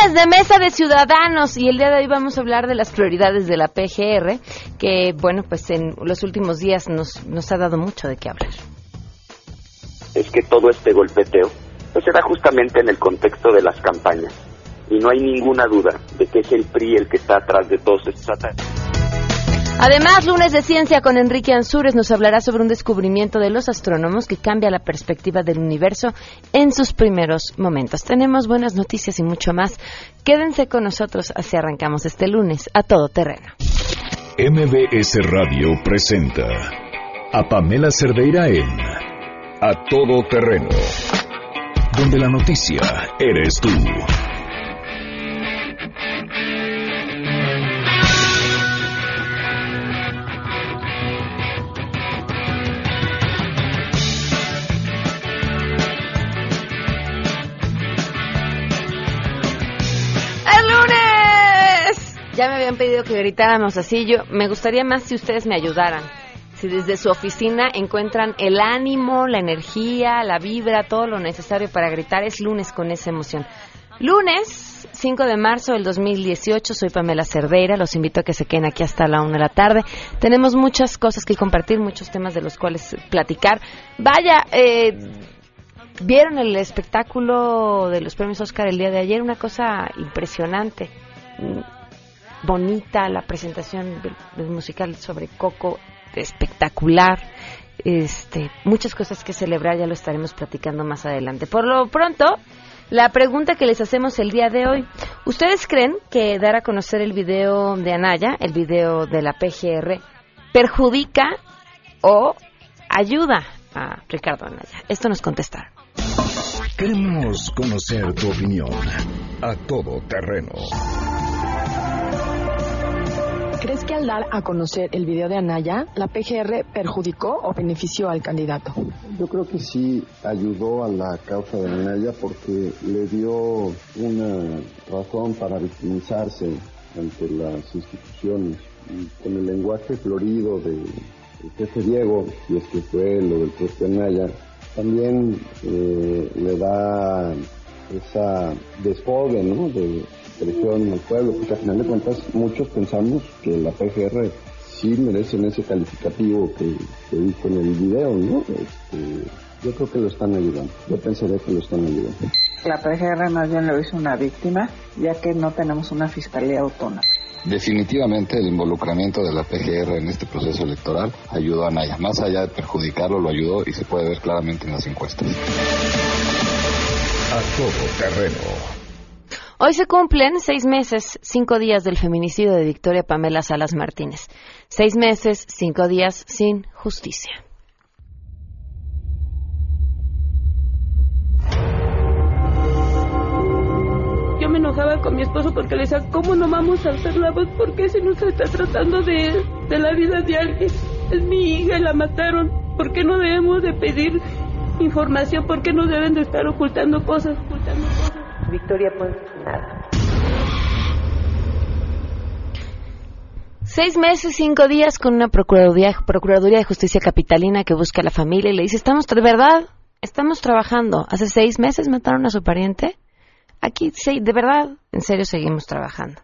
Lunes de Mesa de Ciudadanos y el día de hoy vamos a hablar de las prioridades de la PGR, que bueno, pues en los últimos días nos, nos ha dado mucho de qué hablar. Es que todo este golpeteo pues se da justamente en el contexto de las campañas y no hay ninguna duda de que es el PRI el que está atrás de todos estos ataques. Además, lunes de ciencia con Enrique Ansúrez nos hablará sobre un descubrimiento de los astrónomos que cambia la perspectiva del universo en sus primeros momentos. Tenemos buenas noticias y mucho más. Quédense con nosotros así arrancamos este lunes a todo terreno. MBS Radio presenta a Pamela Cerdeira en A Todo Terreno, donde la noticia eres tú. Ya me habían pedido que gritáramos así. Yo me gustaría más si ustedes me ayudaran. Si desde su oficina encuentran el ánimo, la energía, la vibra, todo lo necesario para gritar, es lunes con esa emoción. Lunes 5 de marzo del 2018, soy Pamela Cerdeira, los invito a que se queden aquí hasta la una de la tarde. Tenemos muchas cosas que compartir, muchos temas de los cuales platicar. Vaya, eh, vieron el espectáculo de los premios Oscar el día de ayer, una cosa impresionante bonita la presentación musical sobre Coco, espectacular. Este, muchas cosas que celebrar, ya lo estaremos platicando más adelante. Por lo pronto, la pregunta que les hacemos el día de hoy, ¿ustedes creen que dar a conocer el video de Anaya, el video de la PGR, perjudica o ayuda a Ricardo Anaya? Esto nos contestaron. Queremos conocer tu opinión a todo terreno ¿Crees que al dar a conocer el video de Anaya, la PGR perjudicó o benefició al candidato? Yo creo que sí ayudó a la causa de Anaya porque le dio una razón para victimizarse ante las instituciones. Y con el lenguaje florido del jefe Diego, y es que fue lo del propio Anaya, también eh, le da esa desfogue, ¿no? De, presión al pueblo, porque al final de cuentas muchos pensamos que la PGR sí merecen ese calificativo que, que dijo en el video, ¿no? Este, yo creo que lo están ayudando, yo pensaré que lo están ayudando. La PGR más bien lo hizo una víctima, ya que no tenemos una fiscalía autónoma. Definitivamente el involucramiento de la PGR en este proceso electoral ayudó a Naya. Más allá de perjudicarlo, lo ayudó y se puede ver claramente en las encuestas. A todo terreno Hoy se cumplen seis meses, cinco días del feminicidio de Victoria Pamela Salas Martínez. Seis meses, cinco días sin justicia. Yo me enojaba con mi esposo porque le decía, ¿cómo no vamos a hacer la voz? ¿Por qué si no se está tratando de, de la vida de alguien? Es mi hija y la mataron. ¿Por qué no debemos de pedir información? ¿Por qué no deben de estar ocultando cosas? Ocultando cosas? Victoria pues. Seis meses, cinco días con una Procuraduría, de Justicia Capitalina que busca a la familia y le dice, estamos, de verdad, estamos trabajando. Hace seis meses mataron a su pariente. Aquí, sí, de verdad, en serio seguimos trabajando.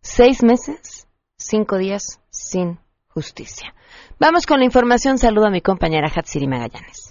Seis meses, cinco días sin justicia. Vamos con la información. Saludo a mi compañera Hatsiri Magallanes.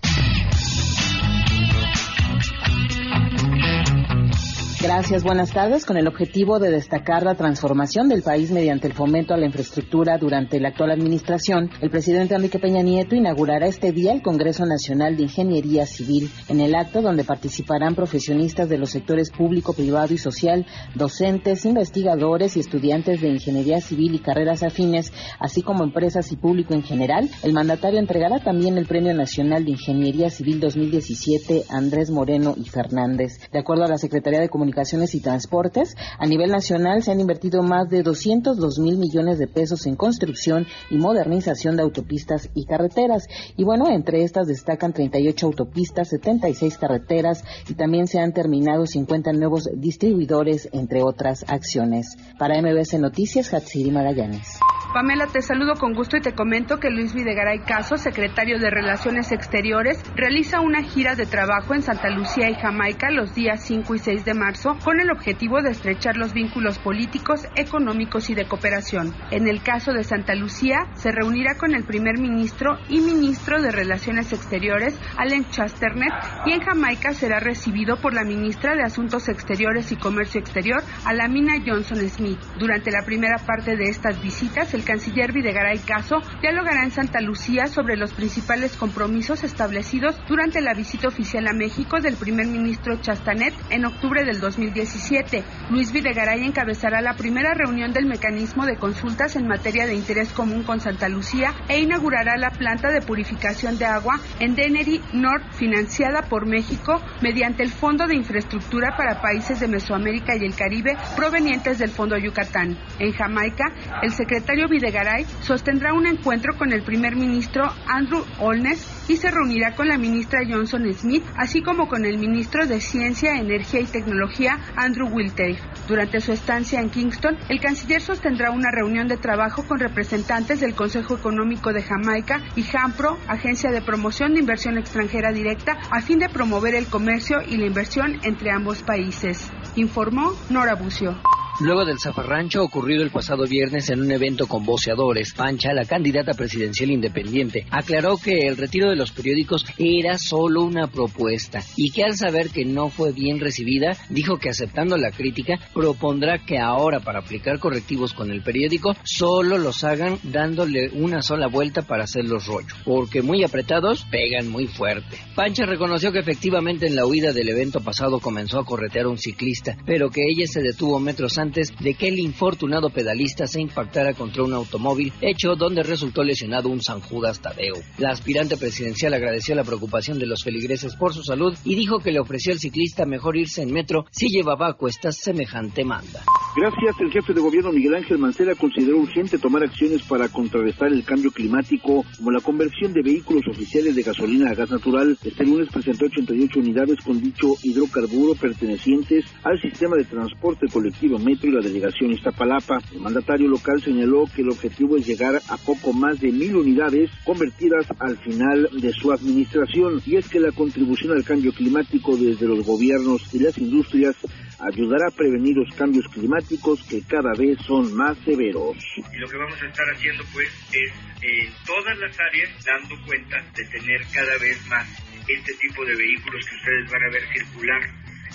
Gracias, buenas tardes. Con el objetivo de destacar la transformación del país mediante el fomento a la infraestructura durante la actual administración, el presidente Enrique Peña Nieto inaugurará este día el Congreso Nacional de Ingeniería Civil, en el acto donde participarán profesionistas de los sectores público, privado y social, docentes, investigadores y estudiantes de ingeniería civil y carreras afines, así como empresas y público en general. El mandatario entregará también el Premio Nacional de Ingeniería Civil 2017 Andrés Moreno y Fernández. De acuerdo a la Secretaría de Comunicación, y Transportes, a nivel nacional se han invertido más de 202 mil millones de pesos en construcción y modernización de autopistas y carreteras. Y bueno, entre estas destacan 38 autopistas, 76 carreteras y también se han terminado 50 nuevos distribuidores, entre otras acciones. Para MBS Noticias, Hatsiri Magallanes. Pamela, te saludo con gusto y te comento que Luis Videgaray Caso, secretario de Relaciones Exteriores, realiza una gira de trabajo en Santa Lucía y Jamaica los días 5 y 6 de marzo con el objetivo de estrechar los vínculos políticos, económicos y de cooperación. En el caso de Santa Lucía, se reunirá con el primer ministro y ministro de Relaciones Exteriores, Allen Chasternet, y en Jamaica será recibido por la ministra de Asuntos Exteriores y Comercio Exterior, Alamina Johnson Smith. Durante la primera parte de estas visitas, el canciller Videgaray Caso dialogará en Santa Lucía sobre los principales compromisos establecidos durante la visita oficial a México del primer ministro Chastanet en octubre del 2017. Luis Videgaray encabezará la primera reunión del mecanismo de consultas en materia de interés común con Santa Lucía e inaugurará la planta de purificación de agua en Dennery North financiada por México mediante el Fondo de Infraestructura para Países de Mesoamérica y el Caribe provenientes del Fondo Yucatán. En Jamaica, el secretario Videgaray sostendrá un encuentro con el primer ministro Andrew Olnes y se reunirá con la ministra Johnson Smith, así como con el ministro de Ciencia, Energía y Tecnología Andrew Wiltave. Durante su estancia en Kingston, el canciller sostendrá una reunión de trabajo con representantes del Consejo Económico de Jamaica y JAMPRO, Agencia de Promoción de Inversión Extranjera Directa, a fin de promover el comercio y la inversión entre ambos países. Informó Nora Bucio. Luego del zafarrancho ocurrido el pasado viernes en un evento con voceadores, Pancha, la candidata presidencial independiente, aclaró que el retiro de los periódicos era solo una propuesta y que al saber que no fue bien recibida, dijo que aceptando la crítica, propondrá que ahora para aplicar correctivos con el periódico, solo los hagan dándole una sola vuelta para hacerlos rollo, porque muy apretados pegan muy fuerte. Pancha reconoció que efectivamente en la huida del evento pasado comenzó a corretear un ciclista, pero que ella se detuvo metros antes de que el infortunado pedalista se impactara contra un automóvil, hecho donde resultó lesionado un San Judas Tadeo. La aspirante presidencial agradeció la preocupación de los feligreses por su salud y dijo que le ofreció al ciclista mejor irse en metro si llevaba a cuestas semejante manda. Gracias, el jefe de gobierno Miguel Ángel Mancera consideró urgente tomar acciones para contrarrestar el cambio climático, como la conversión de vehículos oficiales de gasolina a gas natural. Este lunes presentó 88 unidades con dicho hidrocarburo pertenecientes al sistema de transporte colectivo Metro y la delegación Iztapalapa. El mandatario local señaló que el objetivo es llegar a poco más de mil unidades convertidas al final de su administración y es que la contribución al cambio climático desde los gobiernos y las industrias ayudará a prevenir los cambios climáticos que cada vez son más severos. Y lo que vamos a estar haciendo pues es en todas las áreas dando cuenta de tener cada vez más este tipo de vehículos que ustedes van a ver circular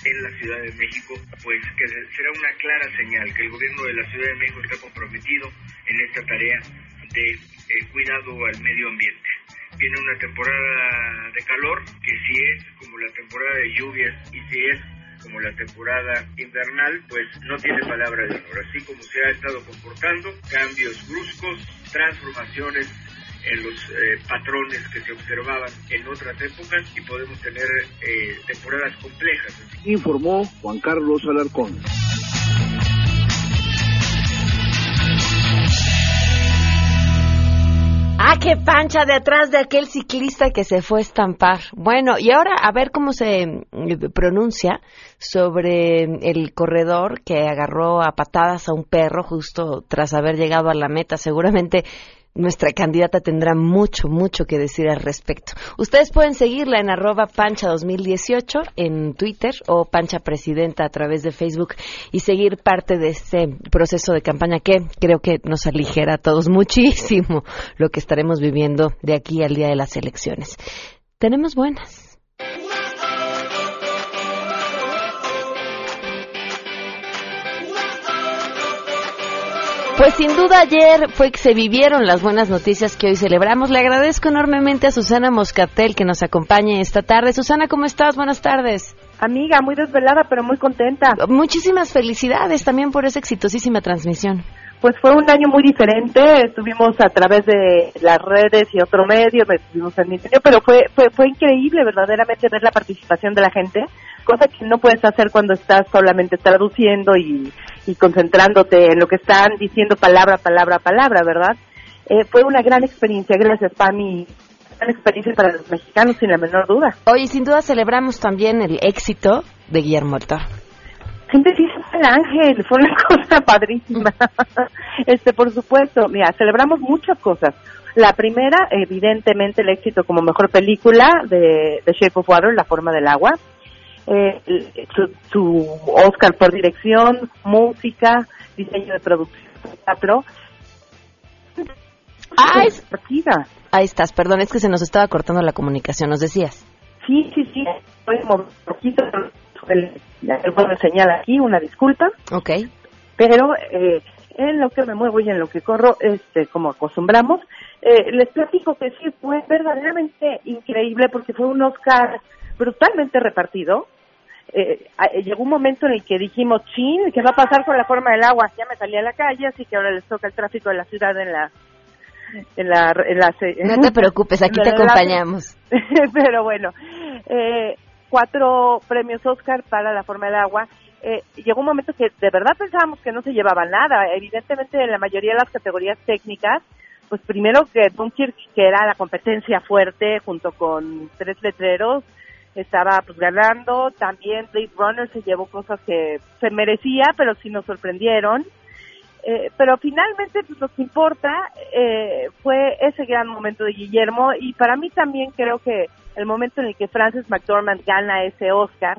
en la Ciudad de México, pues que será una clara señal que el gobierno de la Ciudad de México está comprometido en esta tarea de eh, cuidado al medio ambiente. Viene una temporada de calor, que si es como la temporada de lluvias y si es como la temporada invernal, pues no tiene palabra de honor. Así como se ha estado comportando, cambios bruscos, transformaciones en los eh, patrones que se observaban en otras épocas y podemos tener eh, temporadas complejas. Informó Juan Carlos Alarcón. Ah, qué pancha detrás de aquel ciclista que se fue a estampar. Bueno, y ahora a ver cómo se mm, pronuncia sobre el corredor que agarró a patadas a un perro justo tras haber llegado a la meta. Seguramente nuestra candidata tendrá mucho, mucho que decir al respecto. Ustedes pueden seguirla en arroba pancha 2018 en Twitter o pancha presidenta a través de Facebook y seguir parte de este proceso de campaña que creo que nos aligera a todos muchísimo lo que estaremos viviendo de aquí al día de las elecciones. Tenemos buenas. Pues sin duda ayer fue que se vivieron las buenas noticias que hoy celebramos. Le agradezco enormemente a Susana Moscatel que nos acompañe esta tarde. Susana, ¿cómo estás? Buenas tardes. Amiga, muy desvelada, pero muy contenta. Muchísimas felicidades también por esa exitosísima transmisión. Pues fue un año muy diferente, estuvimos a través de las redes y otro medio, estuvimos en mi pero fue, fue, fue increíble verdaderamente ver la participación de la gente, cosa que no puedes hacer cuando estás solamente traduciendo y, y concentrándote en lo que están diciendo palabra, palabra, palabra, ¿verdad? Eh, fue una gran experiencia, gracias Pami, gran experiencia para los mexicanos sin la menor duda. Hoy sin duda celebramos también el éxito de Guillermo Altor. Gente, sí, Miguel Ángel, fue una cosa padrísima. este, por supuesto, mira, celebramos muchas cosas. La primera, evidentemente, el éxito como mejor película de, de Shape of Water, La forma del agua. Eh, su, su Oscar por dirección, música, diseño de producción, teatro. Ah, es... Ahí estás, perdón, es que se nos estaba cortando la comunicación, nos decías. Sí, sí, sí, estoy un poquito, el, el juego señala aquí, una disculpa. Ok. Pero eh, en lo que me muevo y en lo que corro, este, como acostumbramos, eh, les platico que sí fue verdaderamente increíble porque fue un Oscar brutalmente repartido. Eh, llegó un momento en el que dijimos, chin, ¿qué va a pasar con la forma del agua? Ya me salí a la calle, así que ahora les toca el tráfico de la ciudad en la en la, en la no te preocupes aquí te acompañamos pero bueno eh, cuatro premios Oscar para la forma del agua eh, llegó un momento que de verdad pensábamos que no se llevaba nada. Evidentemente en la mayoría de las categorías técnicas pues primero que Dunkirk que era la competencia fuerte junto con tres letreros estaba pues ganando. También Blade Runner se llevó cosas que se merecía pero sí nos sorprendieron. Eh, pero finalmente pues, lo que importa eh, fue ese gran momento de Guillermo. Y para mí también creo que el momento en el que Frances McDormand gana ese Oscar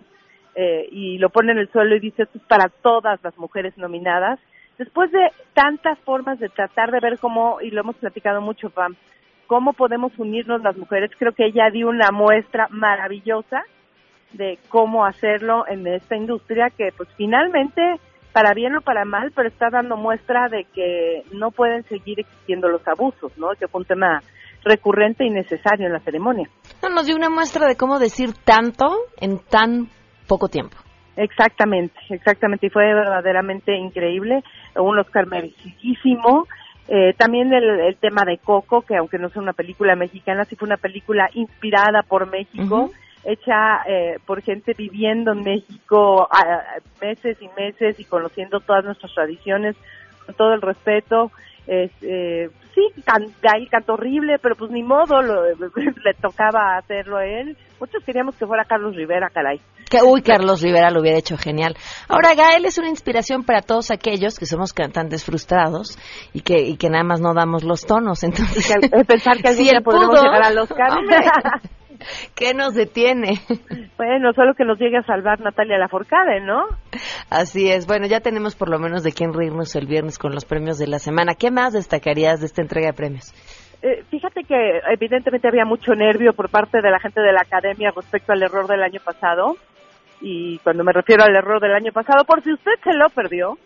eh, y lo pone en el suelo y dice esto es para todas las mujeres nominadas, después de tantas formas de tratar de ver cómo, y lo hemos platicado mucho, Pam, cómo podemos unirnos las mujeres, creo que ella dio una muestra maravillosa de cómo hacerlo en esta industria que pues finalmente para bien o para mal, pero está dando muestra de que no pueden seguir existiendo los abusos, ¿no? Que fue un tema recurrente y necesario en la ceremonia. No, nos dio una muestra de cómo decir tanto en tan poco tiempo. Exactamente, exactamente, y fue verdaderamente increíble, un Oscar merecidísimo. Eh, también el, tema de Coco, que aunque no sea una película mexicana, sí fue una película inspirada por México hecha eh, por gente viviendo en México meses y meses y conociendo todas nuestras tradiciones con todo el respeto. Eh, sí, can, cantó horrible, pero pues ni modo, le tocaba hacerlo a él. Muchos queríamos que fuera Carlos Rivera, caray. Que, uy, Carlos Rivera lo hubiera hecho genial. Ahora, Gael es una inspiración para todos aquellos que somos cantantes frustrados y que, y que nada más no damos los tonos. Entonces, pensar que algún día podemos llegar al Oscar. ¿Qué nos detiene? Bueno, solo que nos llegue a salvar Natalia Laforcade, ¿no? Así es. Bueno, ya tenemos por lo menos de quién reírnos el viernes con los premios de la semana. ¿Qué más destacarías de esta entrega de premios? Eh, fíjate que evidentemente había mucho nervio por parte de la gente de la academia respecto al error del año pasado. Y cuando me refiero al error del año pasado, por si usted se lo perdió,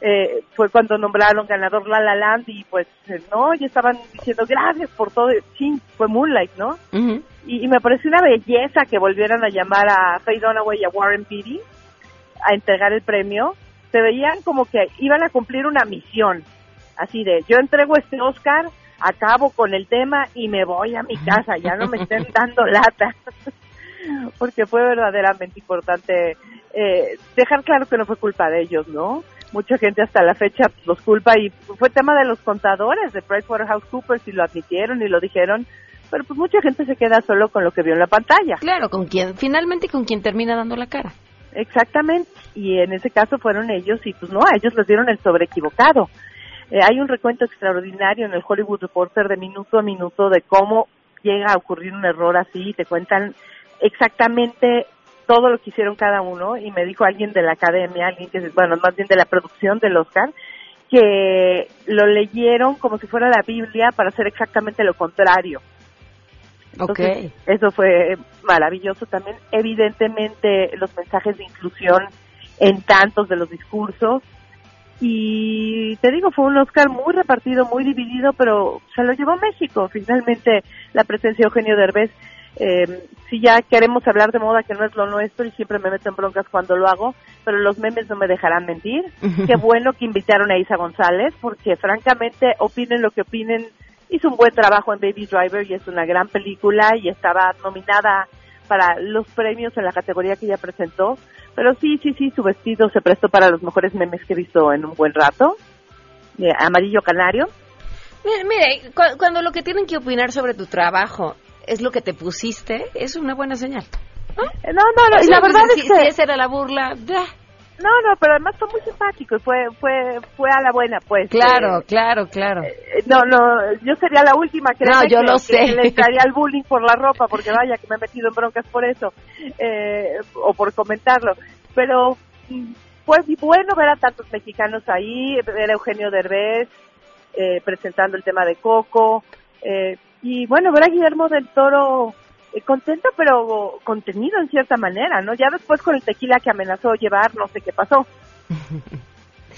eh, fue cuando nombraron ganador La La Land y pues eh, no, y estaban diciendo gracias por todo, sí, fue Moonlight, ¿no? y, me pareció una belleza que volvieran a llamar a Faye Dunaway y a Warren Beatty a entregar el premio. Se veían como que iban a cumplir una misión, así de yo entrego este Oscar, acabo con el tema y me voy a mi casa, ya no me estén dando lata, porque fue verdaderamente importante eh, dejar claro que no fue culpa de ellos, ¿no? Mucha gente hasta la fecha los culpa y fue tema de los contadores de PricewaterhouseCoopers y lo admitieron y lo dijeron, pero pues mucha gente se queda solo con lo que vio en la pantalla. Claro, con quien finalmente con quien termina dando la cara. Exactamente, y en ese caso fueron ellos y pues no, a ellos les dieron el sobre equivocado. Eh, hay un recuento extraordinario en el Hollywood Reporter de minuto a minuto de cómo llega a ocurrir un error así y te cuentan exactamente todo lo que hicieron cada uno y me dijo alguien de la academia, alguien que bueno, más bien de la producción del Oscar, que lo leyeron como si fuera la Biblia para hacer exactamente lo contrario. okay. Eso fue maravilloso también. Evidentemente los mensajes de inclusión en tantos de los discursos. Y te digo, fue un Oscar muy repartido, muy dividido, pero se lo llevó México. Finalmente la presencia de Eugenio Derbez eh, si ya queremos hablar de moda que no es lo nuestro y siempre me meto en broncas cuando lo hago, pero los memes no me dejarán mentir. Qué bueno que invitaron a Isa González, porque francamente, opinen lo que opinen, hizo un buen trabajo en Baby Driver y es una gran película y estaba nominada para los premios en la categoría que ella presentó. Pero sí, sí, sí, su vestido se prestó para los mejores memes que he visto en un buen rato. Eh, amarillo canario. Mire, mire, cuando lo que tienen que opinar sobre tu trabajo es lo que te pusiste, es una buena señal. ¿no? No, no, y la verdad es que... Si esa era la burla, No, no, pero además fue muy simpático y fue, fue, fue a la buena, pues. Claro, eh, claro, claro. eh, no, no, yo sería la última que No, yo que, lo que sé. le caería el bullying por la ropa, porque vaya que me he metido en broncas por eso, eh, o por comentarlo. Pero mm, fue bueno ver a tantos mexicanos ahí, ver a Eugenio Derbez eh, presentando el tema de Coco, eh, y bueno, ver a Guillermo del Toro eh, contento pero contenido en cierta manera, ¿no? Ya después con el tequila que amenazó llevar, no sé qué pasó.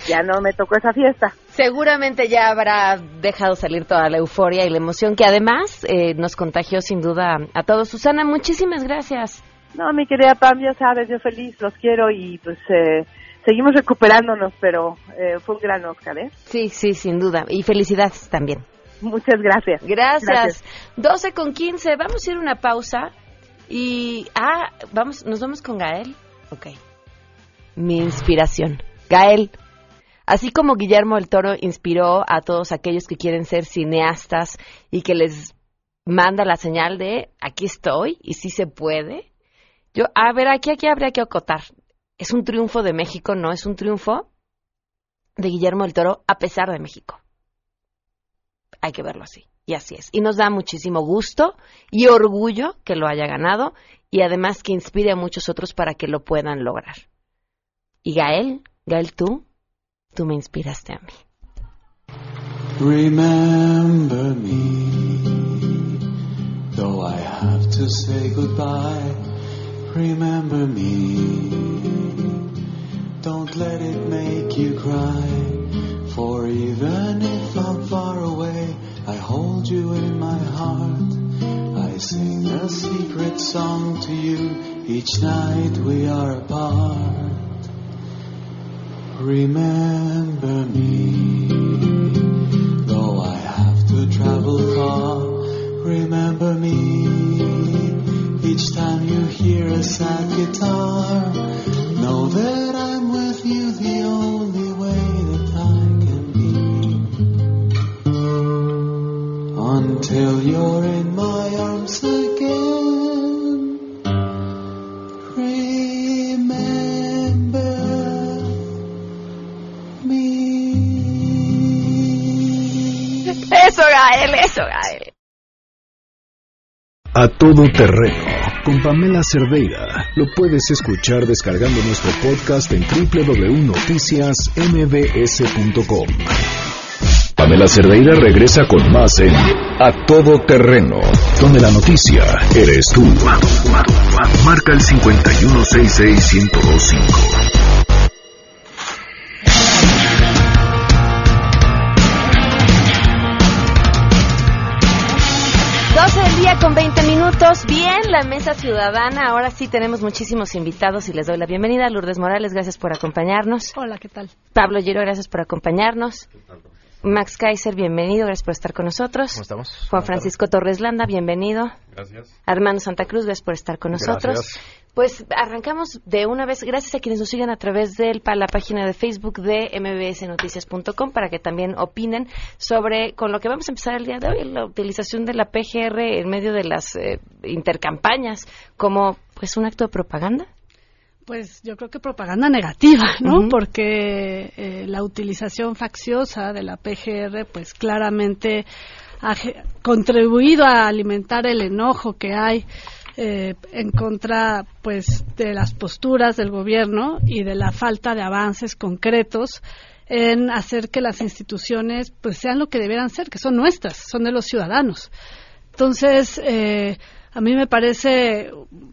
Ya no me tocó esa fiesta. Seguramente ya habrá dejado salir toda la euforia y la emoción que además eh, nos contagió sin duda a todos. Susana, muchísimas gracias. No, mi querida Pam, ya sabes, yo feliz, los quiero y pues eh, seguimos recuperándonos, pero eh, fue un gran Oscar, ¿eh? Sí, sí, sin duda. Y felicidades también. Muchas gracias. Gracias. 12 con 15. Vamos a ir a una pausa y ah, vamos, nos vamos con Gael. Ok. Mi inspiración. Gael. Así como Guillermo el Toro inspiró a todos aquellos que quieren ser cineastas y que les manda la señal de aquí estoy y sí se puede. Yo, a ver, aquí, aquí habría que acotar. Es un triunfo de México, no es un triunfo de Guillermo el Toro a pesar de México hay que verlo así. Y así es. Y nos da muchísimo gusto y orgullo que lo haya ganado y además que inspire a muchos otros para que lo puedan lograr. Y Gael, Gael, tú, tú me inspiraste a mí. Remember me, though I have to say goodbye. Remember me, don't let it make you cry. For even hold you in my heart. I sing a secret song to you each night we are apart. Remember me, though I have to travel far. Remember me, each time you hear a sad guitar. Know that I'm with you Until you're in my arms again. Remember Eso, Gael, eso, Gael. A todo terreno con Pamela Cerdeira. Lo puedes escuchar descargando nuestro podcast en www.noticiasmbs.com. Pamela Cerdeira regresa con más en A todo terreno, donde la noticia eres tú. Marca el 5166125. 12 del día con 20 minutos. Bien, la mesa ciudadana. Ahora sí tenemos muchísimos invitados y les doy la bienvenida. Lourdes Morales, gracias por acompañarnos. Hola, ¿qué tal? Pablo Giro, gracias por acompañarnos. Max Kaiser, bienvenido, gracias por estar con nosotros. ¿Cómo estamos? Juan Francisco Torres Landa, bienvenido. Gracias. Armando Santa Cruz, gracias por estar con nosotros. Gracias. Pues arrancamos de una vez, gracias a quienes nos siguen a través de la página de Facebook de mbsnoticias.com para que también opinen sobre con lo que vamos a empezar el día de hoy, la utilización de la PGR en medio de las eh, intercampañas como pues un acto de propaganda. Pues yo creo que propaganda negativa, ¿no? Porque eh, la utilización facciosa de la PGR, pues claramente ha contribuido a alimentar el enojo que hay eh, en contra, pues, de las posturas del gobierno y de la falta de avances concretos en hacer que las instituciones, pues, sean lo que debieran ser, que son nuestras, son de los ciudadanos. Entonces, eh, a mí me parece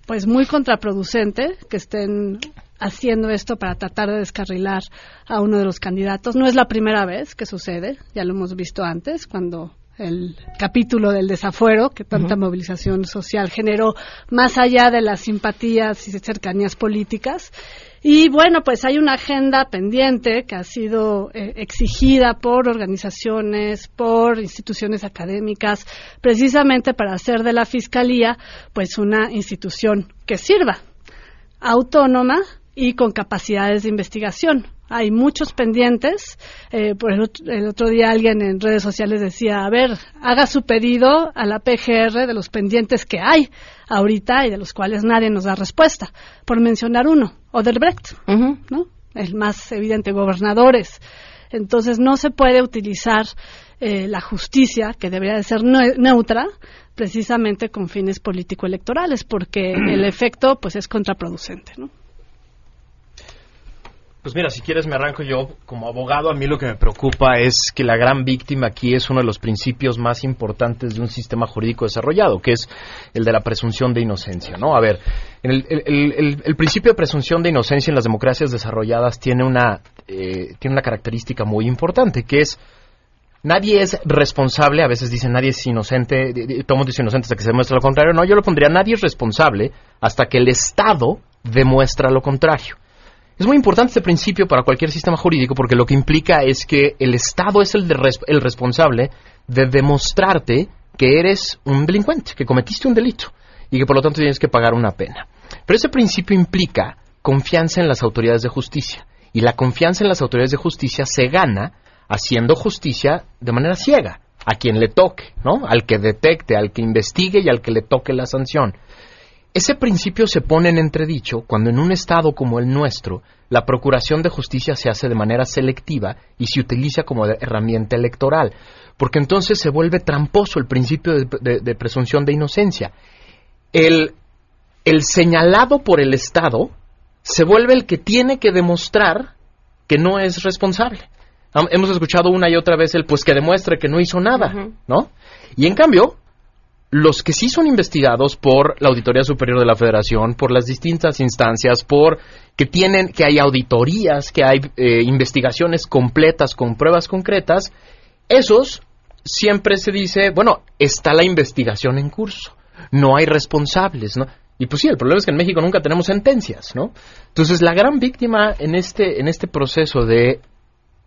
pues muy contraproducente que estén haciendo esto para tratar de descarrilar a uno de los candidatos. No es la primera vez que sucede, ya lo hemos visto antes, cuando el capítulo del desafuero, que tanta movilización social generó, más allá de las simpatías y cercanías políticas. Y bueno, pues hay una agenda pendiente que ha sido eh, exigida por organizaciones, por instituciones académicas, precisamente para hacer de la Fiscalía pues una institución que sirva, autónoma y con capacidades de investigación. Hay muchos pendientes. Eh, por el otro, el otro día alguien en redes sociales decía, a ver, haga su pedido a la PGR de los pendientes que hay ahorita y de los cuales nadie nos da respuesta. Por mencionar uno, Oderbrecht, ¿no? el más evidente, gobernadores. Entonces no se puede utilizar eh, la justicia, que debería de ser neutra, precisamente con fines político-electorales, porque el efecto pues es contraproducente, ¿no? Pues mira, si quieres me arranco yo como abogado. A mí lo que me preocupa es que la gran víctima aquí es uno de los principios más importantes de un sistema jurídico desarrollado, que es el de la presunción de inocencia, ¿no? A ver, el, el, principio de presunción de inocencia en las democracias desarrolladas tiene una, eh, tiene una característica muy importante, que es nadie es responsable, a veces dicen nadie es inocente, todo el mundo inocente hasta que se demuestra lo contrario. No, yo lo pondría, nadie es responsable hasta que el Estado demuestra lo contrario. Es muy importante este principio para cualquier sistema jurídico porque lo que implica es que el Estado es el, el responsable de demostrarte que eres un delincuente, que cometiste un delito y que por lo tanto tienes que pagar una pena. Pero ese principio implica confianza en las autoridades de justicia y la confianza en las autoridades de justicia se gana haciendo justicia de manera ciega a quien le toque, ¿no? Al que detecte, al que investigue y al que le toque la sanción. Ese principio se pone en entredicho cuando en un Estado como el nuestro la procuración de justicia se hace de manera selectiva y se utiliza como herramienta electoral, porque entonces se vuelve tramposo el principio de, presunción de inocencia. El, el señalado por el Estado se vuelve el que tiene que demostrar que no es responsable. Hemos escuchado una y otra vez el pues que demuestre que no hizo nada, ¿no? Y en cambio, los que sí son investigados por la Auditoría Superior de la Federación, por las distintas instancias, por que tienen, que hay auditorías, que hay eh, investigaciones completas con pruebas concretas, esos siempre se dice, bueno, está la investigación en curso, no hay responsables, ¿no? Y pues sí, el problema es que en México nunca tenemos sentencias, ¿no? Entonces, la gran víctima en este, en este proceso de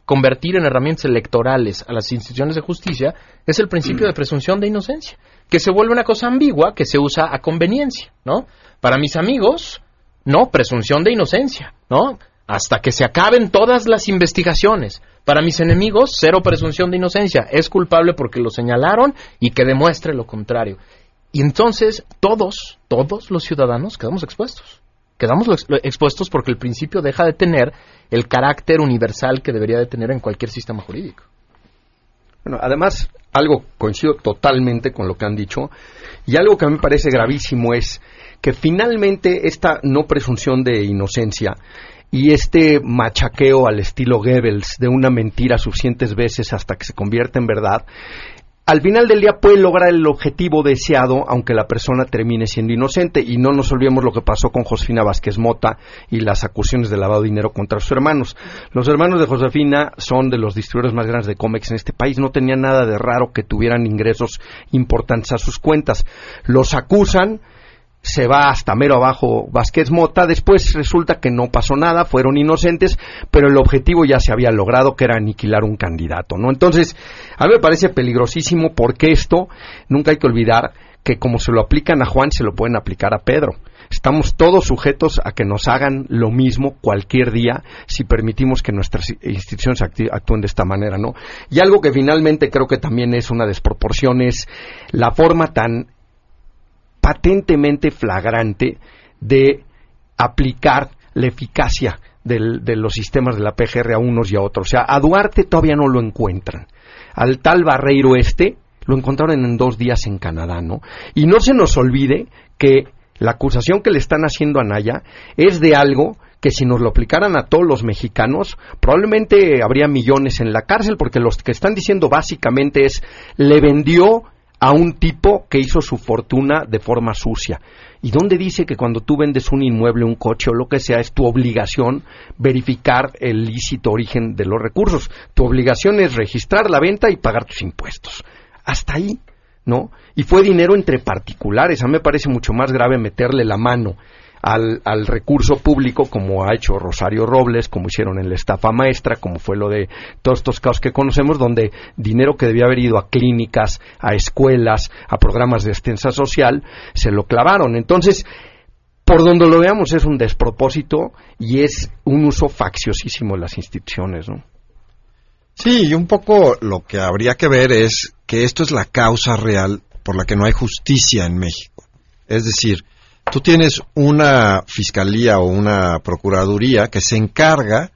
convertir en herramientas electorales a las instituciones de justicia es el principio de presunción de inocencia que se vuelve una cosa ambigua que se usa a conveniencia, ¿no? Para mis amigos, no, presunción de inocencia, ¿no? Hasta que se acaben todas las investigaciones. Para mis enemigos, cero presunción de inocencia. Es culpable porque lo señalaron y que demuestre lo contrario. Y entonces todos, todos los ciudadanos quedamos expuestos. Quedamos expuestos porque el principio deja de tener el carácter universal que debería de tener en cualquier sistema jurídico. Bueno, además, algo coincido totalmente con lo que han dicho, y algo que a mí me parece gravísimo es que finalmente esta no presunción de inocencia y este machaqueo al estilo Goebbels de una mentira suficientes veces hasta que se convierte en verdad al final del día puede lograr el objetivo deseado aunque la persona termine siendo inocente y no nos olvidemos lo que pasó con Josefina Vázquez Mota y las acusaciones de lavado de dinero contra sus hermanos. Los hermanos de Josefina son de los distribuidores más grandes de cómics en este país, no tenía nada de raro que tuvieran ingresos importantes a sus cuentas. Los acusan se va hasta mero abajo Vázquez Mota, después resulta que no pasó nada, fueron inocentes, pero el objetivo ya se había logrado, que era aniquilar un candidato, ¿no? Entonces, a mí me parece peligrosísimo porque esto, nunca hay que olvidar que como se lo aplican a Juan, se lo pueden aplicar a Pedro. Estamos todos sujetos a que nos hagan lo mismo cualquier día si permitimos que nuestras instituciones actúen de esta manera, ¿no? Y algo que finalmente creo que también es una desproporción es la forma tan patentemente flagrante de aplicar la eficacia de los sistemas de la PGR a unos y a otros. O sea, a Duarte todavía no lo encuentran. Al tal Barreiro este lo encontraron en dos días en Canadá, ¿no? Y no se nos olvide que la acusación que le están haciendo a Naya es de algo que si nos lo aplicaran a todos los mexicanos, probablemente habría millones en la cárcel, porque los que están diciendo básicamente es, le vendió a un tipo que hizo su fortuna de forma sucia. ¿Y dónde dice que cuando tú vendes un inmueble, un coche o lo que sea, es tu obligación verificar el lícito origen de los recursos? Tu obligación es registrar la venta y pagar tus impuestos. Hasta ahí, ¿no? Y fue dinero entre particulares. A mí me parece mucho más grave meterle la mano al, recurso público, como ha hecho Rosario Robles, como hicieron en la estafa maestra, como fue lo de todos estos casos que conocemos, donde dinero que debía haber ido a clínicas, a escuelas, a programas de extensa social, se lo clavaron. Entonces, por donde lo veamos es un despropósito y es un uso facciosísimo de las instituciones, ¿no? Sí, y un poco lo que habría que ver es que esto es la causa real por la que no hay justicia en México. Es decir, tú tienes una fiscalía o una procuraduría que se encarga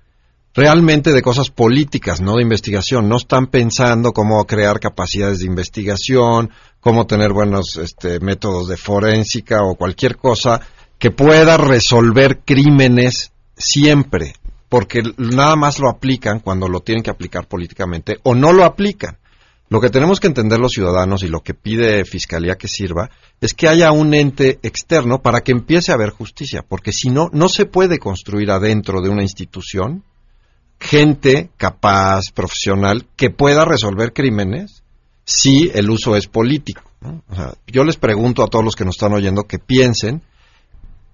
realmente de cosas políticas, no de investigación. No están pensando cómo crear capacidades de investigación, cómo tener buenos este, métodos de forénsica o cualquier cosa que pueda resolver crímenes siempre, porque nada más lo aplican cuando lo tienen que aplicar políticamente o no lo aplican. Lo que tenemos que entender los ciudadanos y lo que pide Fiscalía que sirva es que haya un ente externo para que empiece a haber justicia, porque si no, no se puede construir adentro de una institución gente capaz, profesional, que pueda resolver crímenes si el uso es político. yo les pregunto a todos los que nos están oyendo que piensen,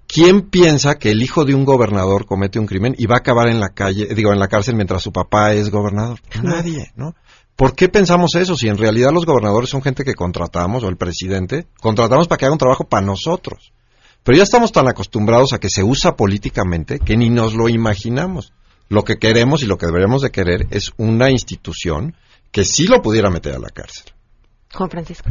¿quién piensa que el hijo de un gobernador comete un crimen y va a acabar en la calle, digo, en la cárcel mientras su papá es gobernador? Nadie, ¿no? ¿Por qué pensamos eso si en realidad los gobernadores son gente que contratamos o el presidente contratamos para que haga un trabajo para nosotros? Pero ya estamos tan acostumbrados a que se usa políticamente que ni nos lo imaginamos. Lo que queremos y lo que deberíamos de querer es una institución que sí lo pudiera meter a la cárcel. Juan Francisco.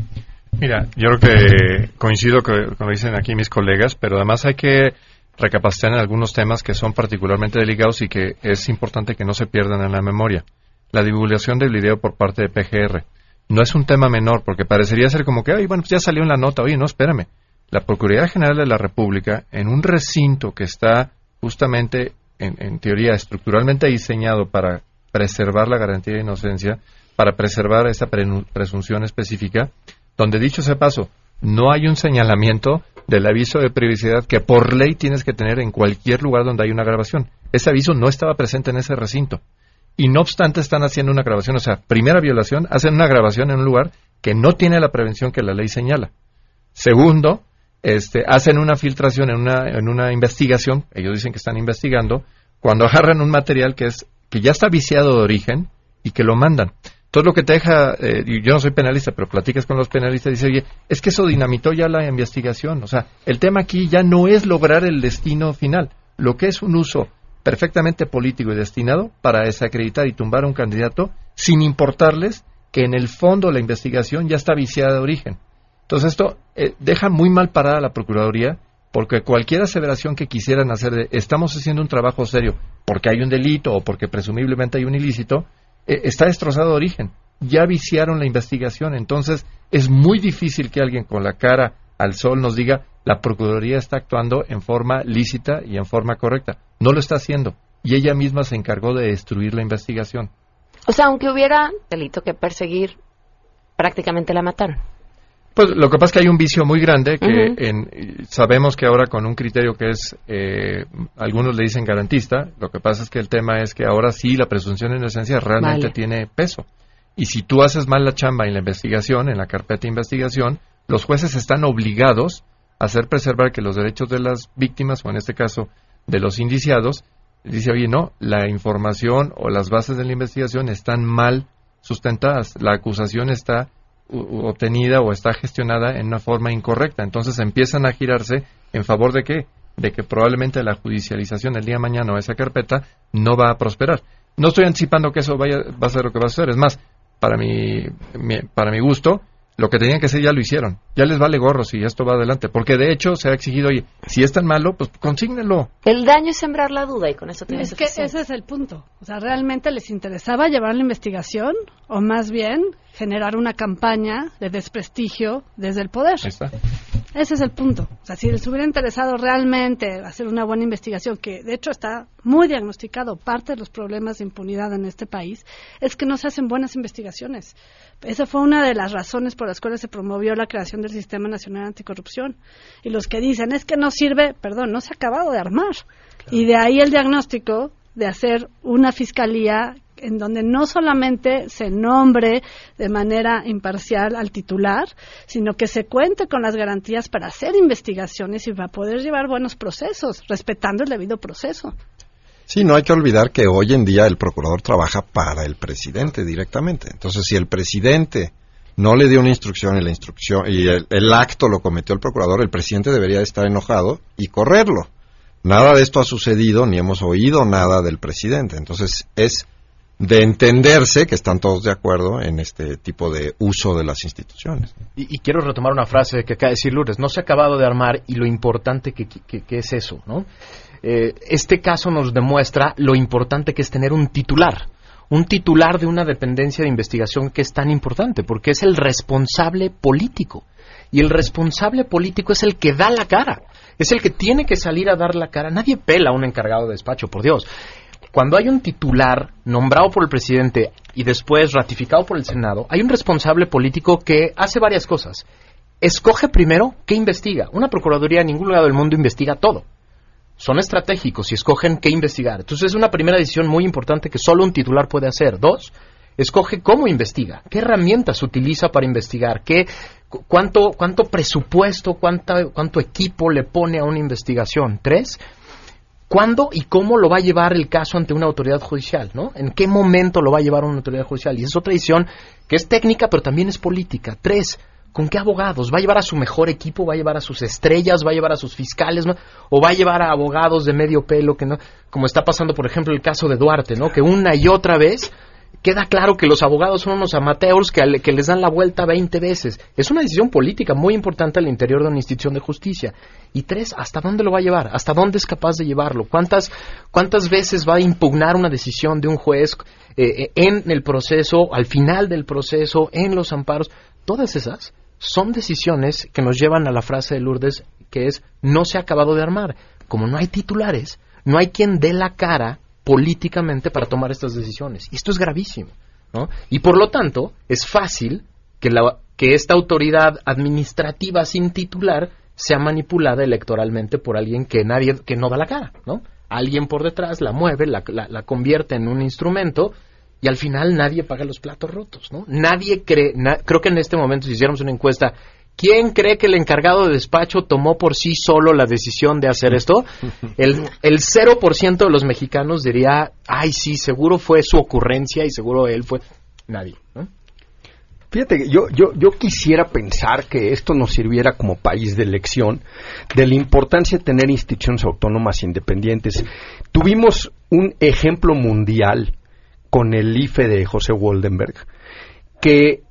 Mira, yo creo que coincido con, lo dicen aquí mis colegas, pero además hay que recapacitar en algunos temas que son particularmente delicados y que es importante que no se pierdan en la memoria la divulgación del video por parte de PGR. No es un tema menor, porque parecería ser como que, ay, bueno, pues ya salió en la nota, oye, no, espérame. La Procuraduría General de la República, en un recinto que está justamente, en, teoría, estructuralmente diseñado para preservar la garantía de inocencia, para preservar esa presunción específica, donde dicho sea paso, no hay un señalamiento del aviso de privacidad que por ley tienes que tener en cualquier lugar donde hay una grabación. Ese aviso no estaba presente en ese recinto y no obstante están haciendo una grabación, o sea, primera violación, hacen una grabación en un lugar que no tiene la prevención que la ley señala. Segundo, este, hacen una filtración en una, en una investigación, ellos dicen que están investigando, cuando agarran un material que es que ya está viciado de origen y que lo mandan. Todo lo que te deja, eh, yo no soy penalista, pero platicas con los penalistas y dice, oye, es que eso dinamitó ya la investigación. O sea, el tema aquí ya no es lograr el destino final. Lo que es un uso perfectamente político y destinado para desacreditar y tumbar a un candidato sin importarles que en el fondo la investigación ya está viciada de origen. Entonces esto eh, deja muy mal parada a la Procuraduría porque cualquier aseveración que quisieran hacer de estamos haciendo un trabajo serio porque hay un delito o porque presumiblemente hay un ilícito, eh, está destrozado de origen. Ya viciaron la investigación, entonces es muy difícil que alguien con la cara al sol nos diga la Procuraduría está actuando en forma lícita y en forma correcta. No lo está haciendo. Y ella misma se encargó de destruir la investigación. O sea, aunque hubiera delito que perseguir, prácticamente la mataron. Pues lo que pasa es que hay un vicio muy grande que en, sabemos que ahora con un criterio que es, eh, algunos le dicen garantista, lo que pasa es que el tema es que ahora sí la presunción de inocencia realmente tiene peso. Y si tú haces mal la chamba en la investigación, en la carpeta de investigación, los jueces están obligados a hacer preservar que los derechos de las víctimas, o en este caso de los indiciados, dice, oye, no, la información o las bases de la investigación están mal sustentadas, la acusación está obtenida o está gestionada en una forma incorrecta. Entonces empiezan a girarse en favor de qué? De que probablemente la judicialización el día de mañana o esa carpeta no va a prosperar. No estoy anticipando que eso vaya, va a ser lo que va a suceder. Es más, para mi, para mi gusto, lo que tenían que hacer ya lo hicieron. Ya les vale gorro si esto va adelante. Porque de hecho se ha exigido, oye, si es tan malo, pues consígnelo. El daño es sembrar la duda y con eso tienes Es que ese es el punto. O sea, ¿realmente les interesaba llevar la investigación o más bien generar una campaña de desprestigio desde el poder? Ahí está. Ese es el punto. O sea, si les hubiera interesado realmente hacer una buena investigación, que de hecho está muy diagnosticado, parte de los problemas de impunidad en este país, es que no se hacen buenas investigaciones. Esa fue una de las razones por las cuales se promovió la creación del Sistema Nacional Anticorrupción. Y los que dicen es que no sirve, perdón, no se ha acabado de armar. Y de ahí el diagnóstico de hacer una fiscalía en donde no solamente se nombre de manera imparcial al titular, sino que se cuente con las garantías para hacer investigaciones y para poder llevar buenos procesos, respetando el debido proceso. Sí, no hay que olvidar que hoy en día el procurador trabaja para el presidente directamente. Entonces, si el presidente no le dio una instrucción y la instrucción y el, el acto lo cometió el procurador, el presidente debería estar enojado y correrlo. Nada de esto ha sucedido ni hemos oído nada del presidente. Entonces, es de entenderse que están todos de acuerdo en este tipo de uso de las instituciones. Y, quiero retomar una frase que acaba de decir Lourdes, no se ha acabado de armar y lo importante que, que- que es eso, ¿no? Eh, este caso nos demuestra lo importante que es tener un titular, un titular de una dependencia de investigación que es tan importante, porque es el responsable político. Y el responsable político es el que da la cara, es el que tiene que salir a dar la cara. Nadie pela a un encargado de despacho, por Dios. Cuando hay un titular nombrado por el presidente y después ratificado por el Senado, hay un responsable político que hace varias cosas. Escoge primero qué investiga. Una procuraduría en ningún lugar del mundo investiga todo son estratégicos y escogen qué investigar. Entonces es una primera decisión muy importante que solo un titular puede hacer. Dos, escoge cómo investiga, qué herramientas utiliza para investigar, qué, cu- cuánto, cuánto presupuesto, cuánta, cuánto equipo le pone a una investigación. Tres, cuándo y cómo lo va a llevar el caso ante una autoridad judicial, ¿no? En qué momento lo va a llevar una autoridad judicial. Y es otra decisión que es técnica, pero también es política. Tres, ¿con qué abogados? ¿Va a llevar a su mejor equipo? ¿Va a llevar a sus estrellas? ¿Va a llevar a sus fiscales? ¿O va a llevar a abogados de medio pelo que no? Como está pasando, por ejemplo, el caso de Duarte, ¿no? Que una y otra vez queda claro que los abogados son unos amateurs que, les dan la vuelta 20 veces. Es una decisión política muy importante al interior de una institución de justicia. Y tres, ¿hasta dónde lo va a llevar? ¿Hasta dónde es capaz de llevarlo? ¿Cuántas, cuántas veces va a impugnar una decisión de un juez eh, eh, en el proceso, al final del proceso, en los amparos? Todas esas son decisiones que nos llevan a la frase de Lourdes que es no se ha acabado de armar. Como no hay titulares, no hay quien dé la cara políticamente para tomar estas decisiones. Y esto es gravísimo. ¿no? Y por lo tanto, es fácil que, la, que esta autoridad administrativa sin titular sea manipulada electoralmente por alguien que nadie que no da la cara, ¿no? Alguien por detrás la mueve, la, la- la convierte en un instrumento y al final nadie paga los platos rotos, ¿no? Nadie cree, na- creo que en este momento si hiciéramos una encuesta, ¿quién cree que el encargado de despacho tomó por sí solo la decisión de hacer esto? El, el 0% de los mexicanos diría, ay sí, seguro fue su ocurrencia y seguro él fue nadie, ¿no? Fíjate, yo, yo, yo quisiera pensar que esto nos sirviera como país de elección de la importancia de tener instituciones autónomas independientes. Tuvimos un ejemplo mundial con el IFE de José Woldenberg, que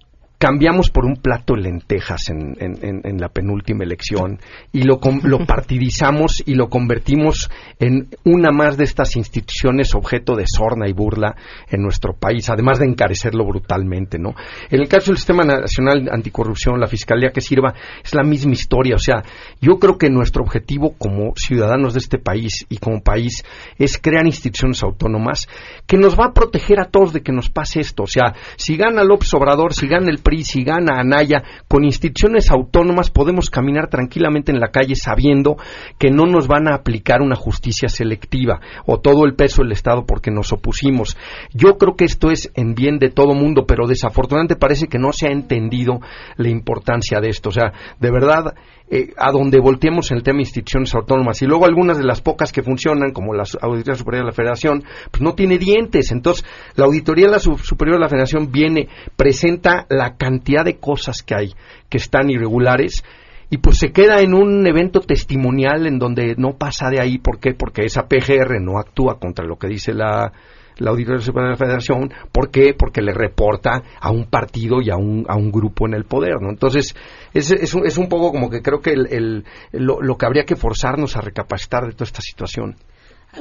cambiamos por un plato de lentejas en, en- en- en la penúltima elección y lo, lo partidizamos y lo convertimos en una más de estas instituciones objeto de sorna y burla en nuestro país, además de encarecerlo brutalmente, ¿no? En el caso del Sistema Nacional Anticorrupción, la Fiscalía que sirva, es la misma historia. O sea, yo creo que nuestro objetivo como ciudadanos de este país y como país es crear instituciones autónomas que nos va a proteger a todos de que nos pase esto. O sea, si gana López Obrador, si gana el PRI, si gana Anaya, con instituciones autónomas podemos caminar tranquilamente en la calle sabiendo que no nos van a aplicar una justicia selectiva o todo el peso del Estado porque nos opusimos. Yo creo que esto es en bien de todo mundo, pero desafortunadamente parece que no se ha entendido la importancia de esto. O sea, de verdad, eh, a donde volteemos en el tema de instituciones autónomas y luego algunas de las pocas que funcionan, como la Auditoría Superior de la Federación, pues no tiene dientes. Entonces, la Auditoría la Su- Superior de la Federación viene, presenta la cantidad de cosas que hay que están irregulares y pues se queda en un evento testimonial en donde no pasa de ahí. ¿Por qué? Porque esa PGR no actúa contra lo que dice la, la Auditoría Superior de la Federación. ¿Por qué? Porque le reporta a un partido y a un, a un grupo en el poder, ¿no? Entonces, es, es, un, es un poco como que creo que el, el- lo, lo que habría que forzarnos a recapacitar de toda esta situación.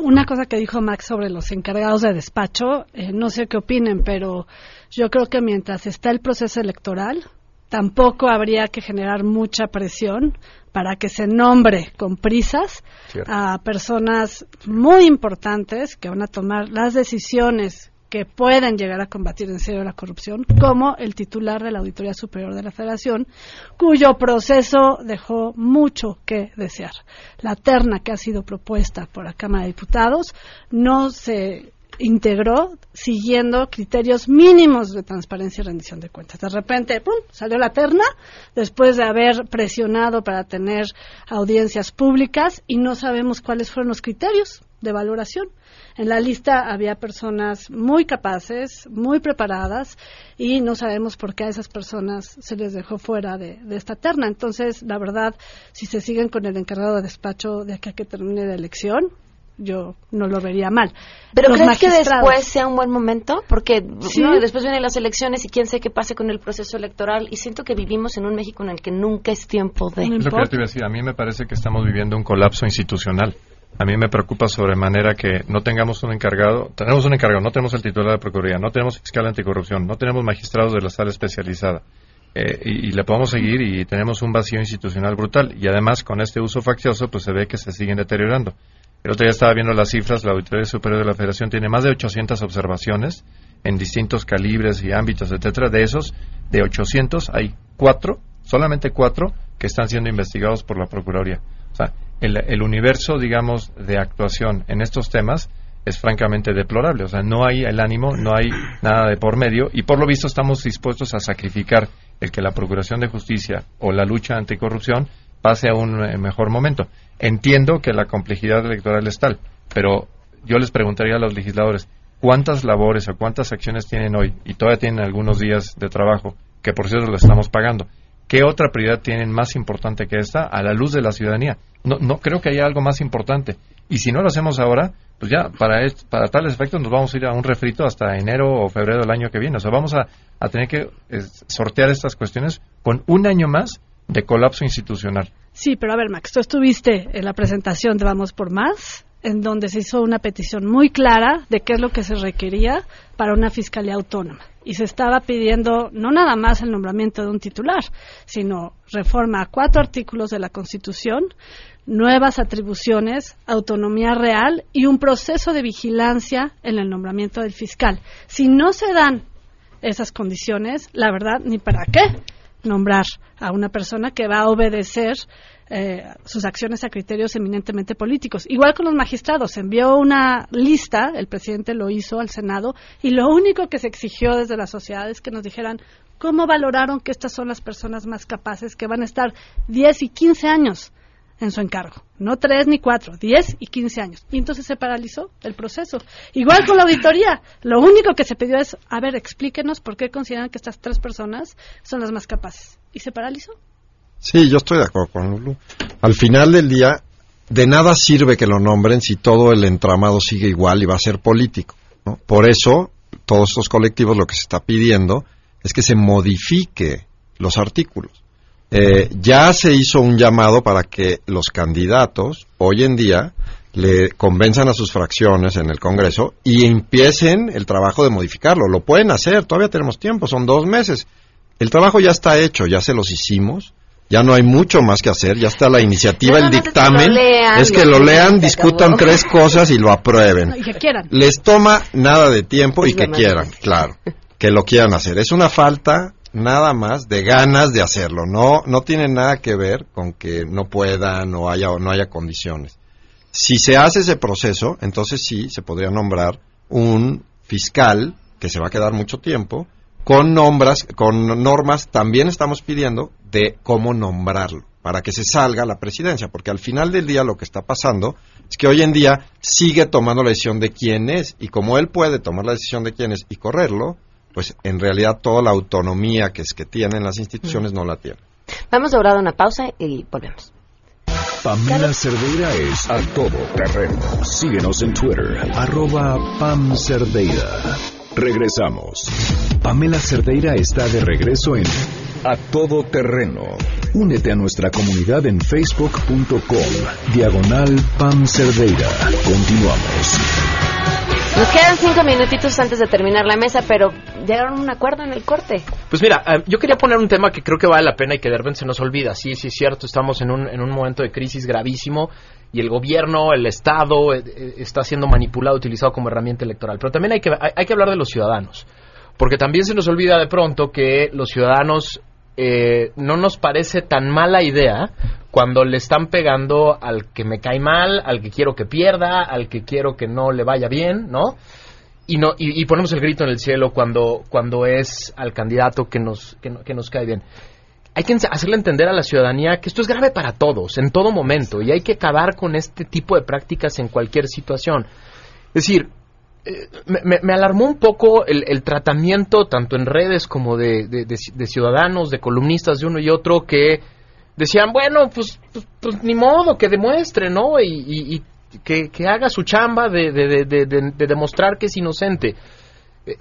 Una cosa que dijo Max sobre los encargados de despacho, eh, no sé qué opinen, pero yo creo que mientras está el proceso electoral, tampoco habría que generar mucha presión para que se nombre con prisas Cierto. a personas muy importantes que van a tomar las decisiones que pueden llegar a combatir en serio la corrupción, como el titular de la Auditoría Superior de la Federación, cuyo proceso dejó mucho que desear. La terna que ha sido propuesta por la Cámara de Diputados no se integró siguiendo criterios mínimos de transparencia y rendición de cuentas. De repente, ¡pum!, salió la terna después de haber presionado para tener audiencias públicas y no sabemos cuáles fueron los criterios de valoración. En la lista había personas muy capaces, muy preparadas y no sabemos por qué a esas personas se les dejó fuera de, de esta terna. Entonces, la verdad, si se siguen con el encargado de despacho de aquí a que termine la elección, yo no lo vería mal. ¿Pero Los crees que después sea un buen momento? Porque Sí. ¿no? después vienen las elecciones y quién sé qué pase con el proceso electoral. Y siento que vivimos en un México en el que nunca es tiempo de... Lo que yo te iba a decir. A mí me parece que estamos viviendo un colapso institucional. A mí me preocupa sobremanera que no tengamos un encargado. Tenemos un encargado, no tenemos el titular de Procuraduría, no tenemos fiscal anticorrupción, no tenemos magistrados de la sala especializada. Eh, y, y le podemos seguir y tenemos un vacío institucional brutal. Y además, con este uso faccioso, pues se ve que se siguen deteriorando. El otro día estaba viendo las cifras, la Auditoría Superior de la Federación tiene más de 800 observaciones en distintos calibres y ámbitos, etcétera. De esos, de 800, hay cuatro, solamente cuatro, que están siendo investigados por la Procuraduría. O sea, el, el universo, digamos, de actuación en estos temas es francamente deplorable. O sea, no hay el ánimo, no hay nada de por medio y por lo visto estamos dispuestos a sacrificar el que la Procuración de Justicia o la lucha anticorrupción pase a un eh, mejor momento. Entiendo que la complejidad electoral es tal, pero yo les preguntaría a los legisladores, ¿cuántas labores o cuántas acciones tienen hoy y todavía tienen algunos días de trabajo, que por cierto lo estamos pagando? ¿Qué otra prioridad tienen más importante que esta a la luz de la ciudadanía? No, no creo que haya algo más importante. Y si no lo hacemos ahora, pues ya para, est- para tales efectos nos vamos a ir a un refrito hasta enero o febrero del año que viene. O sea, vamos a, tener que sortear estas cuestiones con un año más de colapso institucional. Sí, pero a ver, Max, tú estuviste en la presentación de Vamos por Más, en donde se hizo una petición muy clara de qué es lo que se requería para una fiscalía autónoma. Y se estaba pidiendo no nada más el nombramiento de un titular, sino reforma a cuatro artículos de la Constitución, nuevas atribuciones, autonomía real y un proceso de vigilancia en el nombramiento del fiscal. Si no se dan esas condiciones, la verdad, ni para qué nombrar a una persona que va a obedecer eh, sus acciones a criterios eminentemente políticos. Igual con los magistrados, envió una lista, el presidente lo hizo al Senado, y lo único que se exigió desde la sociedad es que nos dijeran cómo valoraron que estas son las personas más capaces que van a estar 10 y 15 años en su encargo. No tres ni cuatro, 10 y 15 años. Y entonces se paralizó el proceso. Igual con la auditoría. Lo único que se pidió es, a ver, explíquenos por qué consideran que estas tres personas son las más capaces. Y se paralizó. Sí, yo estoy de acuerdo con Lulu. Al final del día, de nada sirve que lo nombren si todo el entramado sigue igual y va a ser político. Por eso, todos estos colectivos lo que se está pidiendo es que se modifique los artículos. Eh, ya se hizo un llamado para que los candidatos hoy en día le convenzan a sus fracciones en el Congreso y empiecen el trabajo de modificarlo. Lo pueden hacer, todavía tenemos tiempo, son dos meses. El trabajo ya está hecho, ya se los hicimos, ya no hay mucho más que hacer, ya está la iniciativa, el más es que dictamen, lo lean, es que lo lean, discutan acabó. tres cosas y lo aprueben. Y que quieran. Les toma nada de tiempo y Es que quieran, claro, que lo quieran hacer. Es una falta nada más de ganas de hacerlo. No, no tiene nada que ver con que no puedan o haya o no haya condiciones. Si se hace ese proceso, entonces sí se podría nombrar un fiscal que se va a quedar mucho tiempo con nombras, con normas. También estamos pidiendo de cómo nombrarlo para que se salga la presidencia, porque al final del día lo que está pasando es que hoy en día sigue tomando la decisión de quién es y como él puede tomar la decisión de quién es y correrlo, pues en realidad toda la autonomía que es que tienen las instituciones no la tiene. Vamos a orar una pausa y volvemos. Pamela Cerdeira es a todo terreno. Síguenos en Twitter, arroba Pam Cerdeira. Regresamos. Pamela Cerdeira está de regreso en A Todo Terreno. Únete a nuestra comunidad en facebook.com, diagonal Pam Cerdeira. Continuamos. Nos quedan cinco minutitos antes de terminar la mesa, pero llegaron a un acuerdo en el corte. Pues mira, eh, yo quería poner un tema que creo que vale la pena y que de repente se nos olvida. Sí, sí, es cierto, estamos en un, en un momento de crisis gravísimo y el gobierno, el Estado, eh, eh, está siendo manipulado, utilizado como herramienta electoral. Pero también hay que, hay, hay que hablar de los ciudadanos, porque también se nos olvida de pronto que los ciudadanos eh, no nos parece tan mala idea cuando le están pegando al que me cae mal, al que quiero que pierda, al que quiero que no le vaya bien, ¿no? y no y, ponemos el grito en el cielo cuando cuando es al candidato que nos que, que nos cae bien hay que hacerle entender a la ciudadanía que esto es grave para todos en todo momento y hay que acabar con este tipo de prácticas en cualquier situación es decir me, me- me alarmó un poco el, el tratamiento tanto en redes como de, de- de ci- de ciudadanos de columnistas de uno y otro que decían bueno pues pues, pues, ni modo que demuestre no y, que, haga su chamba de, de, de, de, de demostrar que es inocente. Eh,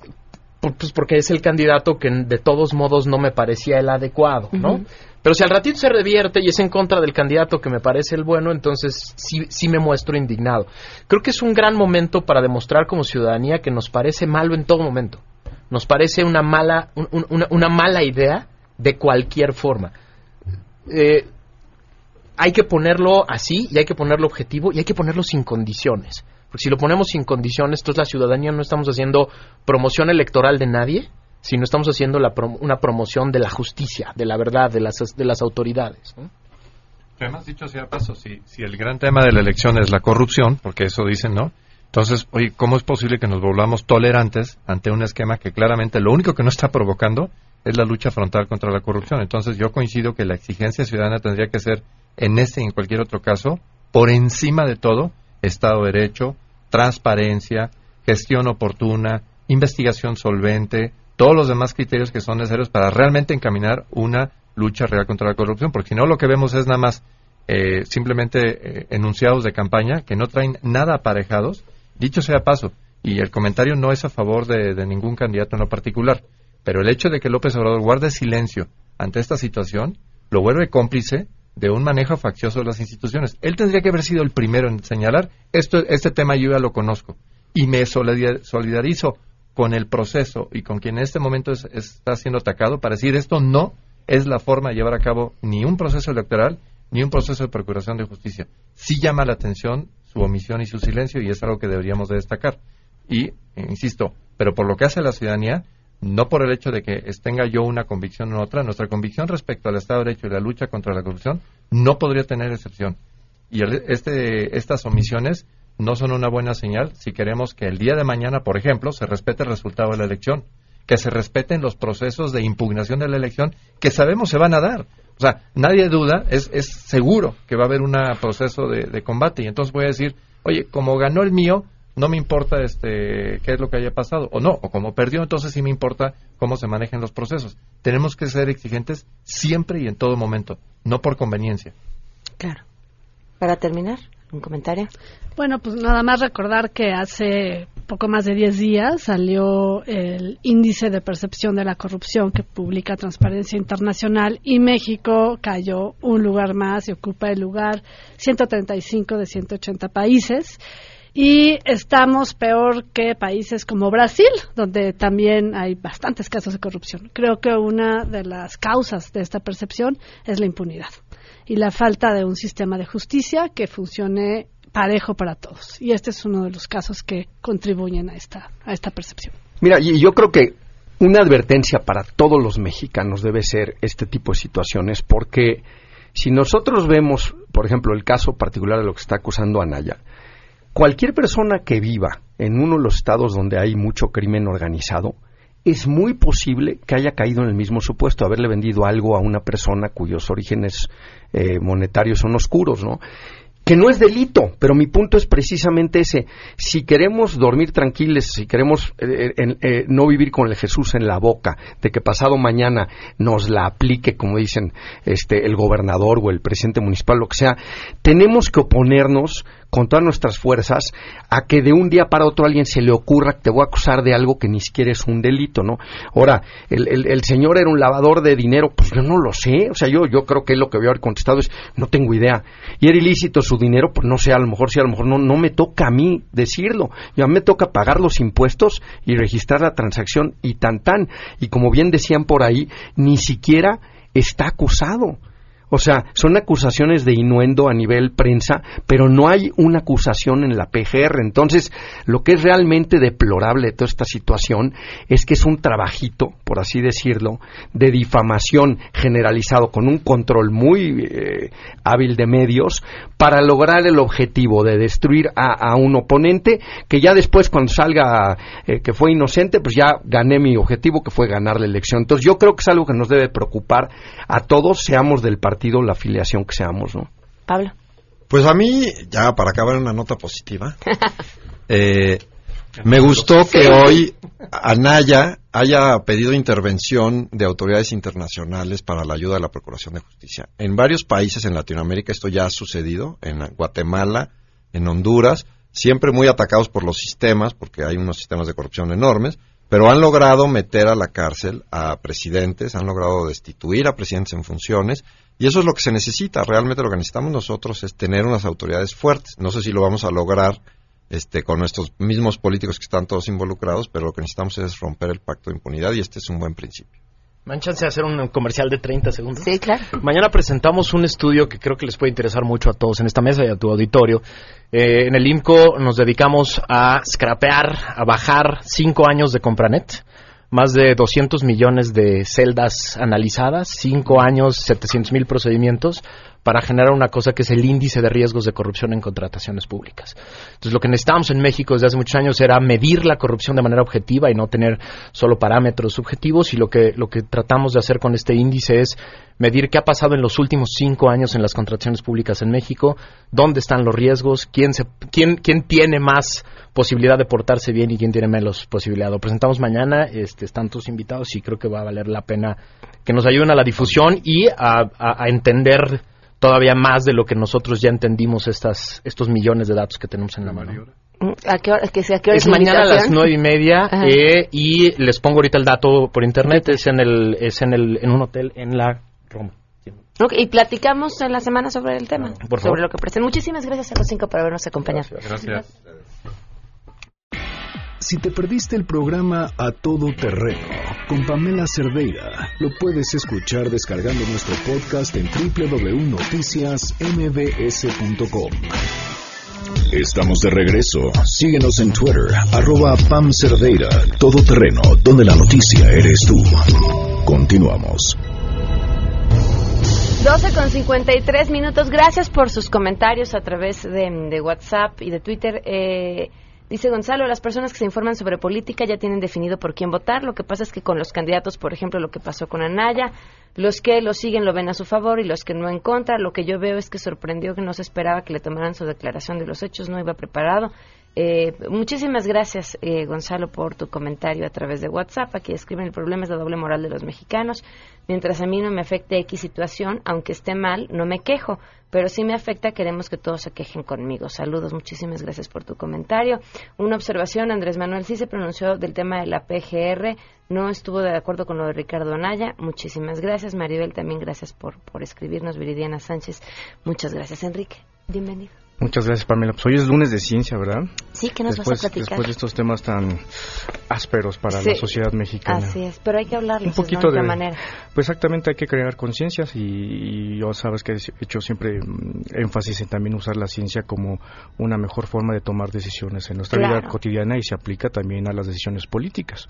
pues porque es el candidato que de todos modos no me parecía el adecuado, ¿no? Pero si al ratito se revierte y es en contra del candidato que me parece el bueno, entonces sí, sí me muestro indignado. Creo que es un gran momento para demostrar como ciudadanía que nos parece malo en todo momento. Nos parece una mala, un- un- una, una mala idea de cualquier forma. Eh, hay que ponerlo así y hay que ponerlo objetivo y hay que ponerlo sin condiciones. Porque si lo ponemos sin condiciones, entonces la ciudadanía no estamos haciendo promoción electoral de nadie, sino estamos haciendo la una promoción de la justicia, de la verdad, de las, de las autoridades. ¿no? Además, dicho sea paso, si, si el gran tema de la elección es la corrupción, porque eso dicen, ¿no? Entonces, oye, ¿cómo es posible que nos volvamos tolerantes ante un esquema que claramente lo único que no está provocando es la lucha frontal contra la corrupción? Entonces, yo coincido que la exigencia ciudadana tendría que ser, en este y en cualquier otro caso, por encima de todo, Estado de Derecho, transparencia, gestión oportuna, investigación solvente, todos los demás criterios que son necesarios para realmente encaminar una lucha real contra la corrupción, porque si no lo que vemos es nada más eh, simplemente eh, enunciados de campaña que no traen nada aparejados, dicho sea paso, y el comentario no es a favor de, de ningún candidato en lo particular, pero el hecho de que López Obrador guarde silencio ante esta situación lo vuelve cómplice de un manejo faccioso de las instituciones. Él tendría que haber sido el primero en señalar, esto, este tema yo ya lo conozco, y me solidar- solidarizo con el proceso y con quien en este momento es- está siendo atacado para decir esto no es la forma de llevar a cabo ni un proceso electoral ni un proceso de procuración de justicia. Sí llama la atención su omisión y su silencio y es algo que deberíamos de destacar. Y, eh, insisto, pero por lo que hace la ciudadanía, no por el hecho de que tenga yo una convicción u otra, nuestra convicción respecto al Estado de Derecho y la lucha contra la corrupción no podría tener excepción. Y el- este, estas omisiones no son una buena señal si queremos que el día de mañana, por ejemplo, se respete el resultado de la elección, que se respeten los procesos de impugnación de la elección que sabemos se van a dar. O sea, nadie duda, es, es seguro que va a haber un proceso de, de combate y entonces voy a decir, oye, como ganó el mío, no me importa este qué es lo que haya pasado o no, o como perdió, entonces sí me importa cómo se manejen los procesos. Tenemos que ser exigentes siempre y en todo momento, no por conveniencia. Claro. Para terminar, un comentario. Bueno, pues nada más recordar que hace poco más de 10 días salió el índice de percepción de la corrupción que publica Transparencia Internacional y México cayó un lugar más y ocupa el lugar 135 de 180 países. Y estamos peor que países como Brasil, donde también hay bastantes casos de corrupción. Creo que una de las causas de esta percepción es la impunidad y la falta de un sistema de justicia que funcione parejo para todos. Y este es uno de los casos que contribuyen a esta, a esta percepción. Mira, y yo creo que una advertencia para todos los mexicanos debe ser este tipo de situaciones, porque si nosotros vemos, por ejemplo, el caso particular de lo que está acusando Anaya, cualquier persona que viva en uno de los estados donde hay mucho crimen organizado, es muy posible que haya caído en el mismo supuesto, haberle vendido algo a una persona cuyos orígenes eh, monetarios son oscuros, ¿no? que no es delito, pero mi punto es precisamente ese. Si queremos dormir tranquilos, si queremos eh, en- eh, no vivir con el Jesús en la boca, de que pasado mañana nos la aplique, como dicen este, el gobernador o el presidente municipal, lo que sea, tenemos que oponernos con todas nuestras fuerzas a que de un día para otro alguien se le ocurra que te voy a acusar de algo que ni siquiera es un delito, ¿no? Ahora, el, el- el señor era un lavador de dinero, pues yo no lo sé, o sea, yo, yo creo que lo que voy a haber contestado es, no tengo idea. Y era ilícito su dinero, pues no sé, a lo mejor sí, a lo mejor no, no me toca a mí decirlo. Ya me toca pagar los impuestos y registrar la transacción y tan tan. Y como bien decían por ahí, ni siquiera está acusado. O sea, son acusaciones de inuendo a nivel prensa, pero no hay una acusación en la PGR. Entonces, lo que es realmente deplorable de toda esta situación es que es un trabajito, por así decirlo, de difamación generalizado con un control muy eh, hábil de medios para lograr el objetivo de destruir a, un oponente que ya después cuando salga eh, que fue inocente, pues ya gané mi objetivo que fue ganar la elección. Entonces, yo creo que es algo que nos debe preocupar a todos, seamos del partido la afiliación que seamos, ¿no? Pablo. Pues a mí, ya para acabar en una nota positiva, eh, me gustó que hoy Anaya haya pedido intervención de autoridades internacionales para la ayuda de la Procuración de Justicia. En varios países en Latinoamérica esto ya ha sucedido, en Guatemala en Honduras, siempre muy atacados por los sistemas, porque hay unos sistemas de corrupción enormes, pero han logrado meter a la cárcel a presidentes, han logrado destituir a presidentes en funciones, y eso es lo que se necesita. Realmente lo que necesitamos nosotros es tener unas autoridades fuertes. No sé si lo vamos a lograr este, con nuestros mismos políticos que están todos involucrados, pero lo que necesitamos es romper el pacto de impunidad y este es un buen principio. ¿Me dan chance de hacer un comercial de 30 segundos? Sí, claro. Mañana presentamos un estudio que creo que les puede interesar mucho a todos en esta mesa y a tu auditorio. Eh, en el IMCO nos dedicamos a scrapear, a bajar cinco años de Compranet más de 200 millones de celdas analizadas, cinco años, 700 mil procedimientos para generar una cosa que es el índice de riesgos de corrupción en contrataciones públicas. Entonces, lo que necesitamos en México desde hace muchos años era medir la corrupción de manera objetiva y no tener solo parámetros subjetivos y lo que, lo que tratamos de hacer con este índice es medir qué ha pasado en los últimos cinco años en las contrataciones públicas en México, dónde están los riesgos, quién, se, quién, quién tiene más posibilidad de portarse bien y quién tiene menos posibilidad. Lo presentamos mañana, este, están todos invitados y creo que va a valer la pena que nos ayuden a la difusión y a, a, a entender todavía más de lo que nosotros ya entendimos estas, estos millones de datos que tenemos en la mano. ¿A qué hora, que, a qué hora es mañana a las nueve y media eh, y les pongo ahorita el dato por internet. Es en el es en el en un hotel en la Roma. Okay, y platicamos en la semana sobre el tema, por sobre lo que presenta. Muchísimas gracias a los cinco por habernos acompañado. Gracias. gracias. Si te perdiste el programa A Todo Terreno con Pamela Cerdeira, lo puedes escuchar descargando nuestro podcast en www.noticiasmbs.com. Estamos de regreso. Síguenos en Twitter, arroba Pam Cerdeira, Todo Terreno, donde la noticia eres tú. Continuamos. 12 con 53 minutos. Gracias por sus comentarios a través de, de WhatsApp y de Twitter. Eh, Dice Gonzalo, las personas que se informan sobre política ya tienen definido por quién votar. Lo que pasa es que con los candidatos, por ejemplo, lo que pasó con Anaya, los que lo siguen lo ven a su favor y los que no en contra. Lo que yo veo es que sorprendió que no se esperaba que le tomaran su declaración de los hechos, no iba preparado. Eh, muchísimas gracias, eh, Gonzalo, por tu comentario a través de WhatsApp. Aquí escriben el problema es la doble moral de los mexicanos. Mientras a mí no me afecte X situación, aunque esté mal, no me quejo. Pero si me afecta, queremos que todos se quejen conmigo. Saludos, muchísimas gracias por tu comentario. Una observación, Andrés Manuel sí se pronunció del tema de la PGR, no estuvo de acuerdo con lo de Ricardo Anaya. Muchísimas gracias. Maribel, también gracias por, por escribirnos. Viridiana Sánchez, muchas gracias. Enrique, bienvenido. Muchas gracias, Pamela. Pues hoy es lunes de ciencia, ¿verdad? Sí, que nos después, vas a platicar. Después de estos temas tan ásperos para Sí. la sociedad mexicana. Así es, pero hay que hablarlos Un poquito ¿no? de manera. pues exactamente hay que crear conciencias y, yo sabes que he hecho siempre mm, énfasis en también usar la ciencia como una mejor forma de tomar decisiones en nuestra vida cotidiana y se aplica también a las decisiones políticas.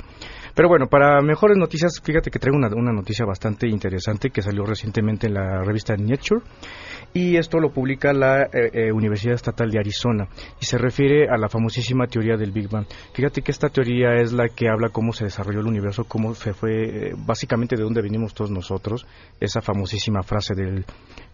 Pero bueno, para mejores noticias, fíjate que traigo una, una noticia bastante interesante que salió recientemente en la revista Nature y esto lo publica la eh, eh, Universidad Estatal de Arizona y se refiere a la famosísima teoría del Big Bang. Fíjate que esta teoría es la que habla cómo se desarrolló el universo, cómo se fue, eh, básicamente de dónde venimos todos nosotros, esa famosísima frase del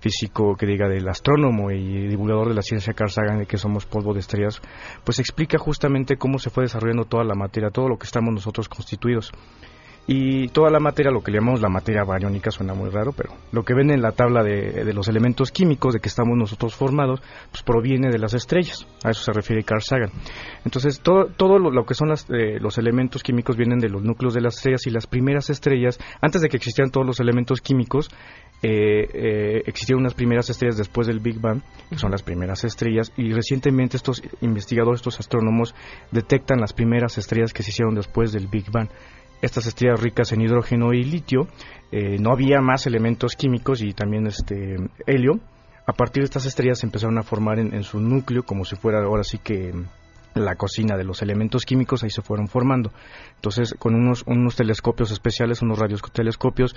físico que diga del astrónomo y divulgador de la ciencia Carl Sagan de que somos polvo de estrellas, pues explica justamente cómo se fue desarrollando toda la materia, todo lo que estamos nosotros constituidos. Y toda la materia, lo que le llamamos la materia bariónica, suena muy raro, pero lo que ven en la tabla de, de los elementos químicos de que estamos nosotros formados, pues proviene de las estrellas. A eso se refiere Carl Sagan. Entonces, todo, todo lo, que son las, eh, los elementos químicos vienen de los núcleos de las estrellas y las primeras estrellas, antes de que existieran todos los elementos químicos, eh, eh, existieron unas primeras estrellas después del Big Bang, que son las primeras estrellas, y recientemente estos investigadores, estos astrónomos, detectan las primeras estrellas que se hicieron después del Big Bang estas estrellas ricas en hidrógeno y litio, eh, no había más elementos químicos y también este helio. A partir de estas estrellas se empezaron a formar en, en su núcleo como si fuera ahora sí que la cocina de los elementos químicos ahí se fueron formando. Entonces, con unos, unos telescopios especiales, unos radiotelescopios,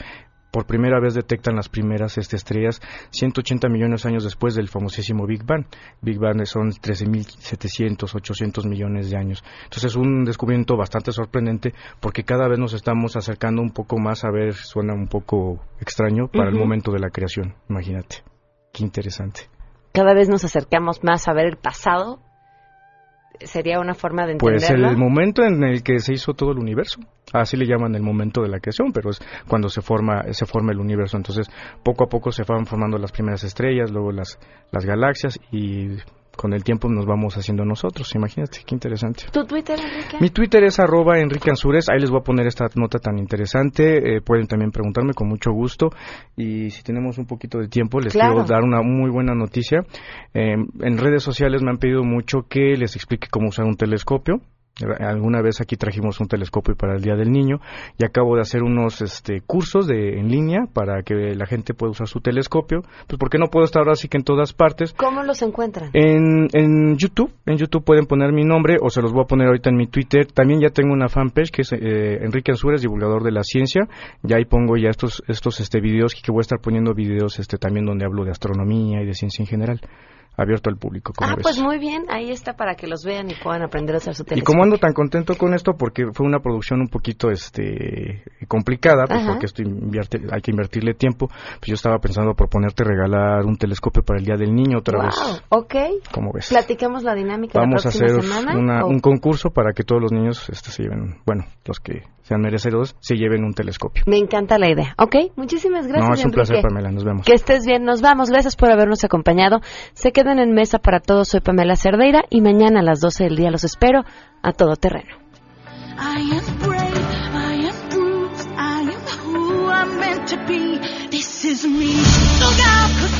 por primera vez detectan las primeras este, estrellas 180 millones de años después del famosísimo Big Bang. Big Bang son 13.700, 800 millones de años. Entonces, es un descubrimiento bastante sorprendente porque cada vez nos estamos acercando un poco más a ver, suena un poco extraño, para el momento de la creación. Imagínate. Qué interesante. Cada vez nos acercamos más a ver el pasado. Sería una forma de Pues entenderlo. el momento en el que se hizo todo el universo, así le llaman el momento de la creación, pero es cuando se forma se forma el universo. Entonces, poco a poco se van formando las primeras estrellas, luego las las galaxias y con el tiempo nos vamos haciendo nosotros. Imagínate, qué interesante. ¿Tu Twitter, Enrique? Mi Twitter es arroba Enrique Ansures. Ahí les voy a poner esta nota tan interesante. Eh, pueden también preguntarme con mucho gusto. Y si tenemos un poquito de tiempo, les Claro. quiero dar una muy buena noticia. Eh, en redes sociales me han pedido mucho que les explique cómo usar un telescopio. Alguna vez aquí trajimos un telescopio para el Día del Niño y acabo de hacer unos este, cursos de, en línea para que la gente pueda usar su telescopio. Pues porque no puedo estar ahora sí que en todas partes. ¿Cómo los encuentran? En, en YouTube, en YouTube pueden poner mi nombre o se los voy a poner ahorita en mi Twitter. También ya tengo una fanpage que es eh, Enrique Ansures, divulgador de la ciencia. Ya ahí pongo ya estos estos este videos que voy a estar poniendo videos este también donde hablo de astronomía y de ciencia en general, abierto al público. Ah, ves. pues muy bien, ahí está para que los vean y puedan aprender a usar su Y telescopio. como ando tan contento con esto, porque fue una producción un poquito este complicada, pues porque esto invierte- hay que invertirle tiempo, pues yo estaba pensando proponerte regalar un telescopio para el Día del Niño otra Wow, vez. ok. ¿Cómo ves? Platiquemos la dinámica Vamos la a próxima hacer semana. una- un concurso para que todos los niños este, se lleven, bueno, los que sean merecedores, se lleven un telescopio. Me encanta la idea. Ok, muchísimas gracias. no, es un placer. Pamela, nos vemos. Que estés bien, nos vamos. Gracias por habernos acompañado. Se quedan en mesa para todos. Soy Pamela Cerdeira y mañana a las 12 del día los espero a todo terreno. I am brave, I am bruised, I am who I'm meant to be. This is me. Look out, 'cause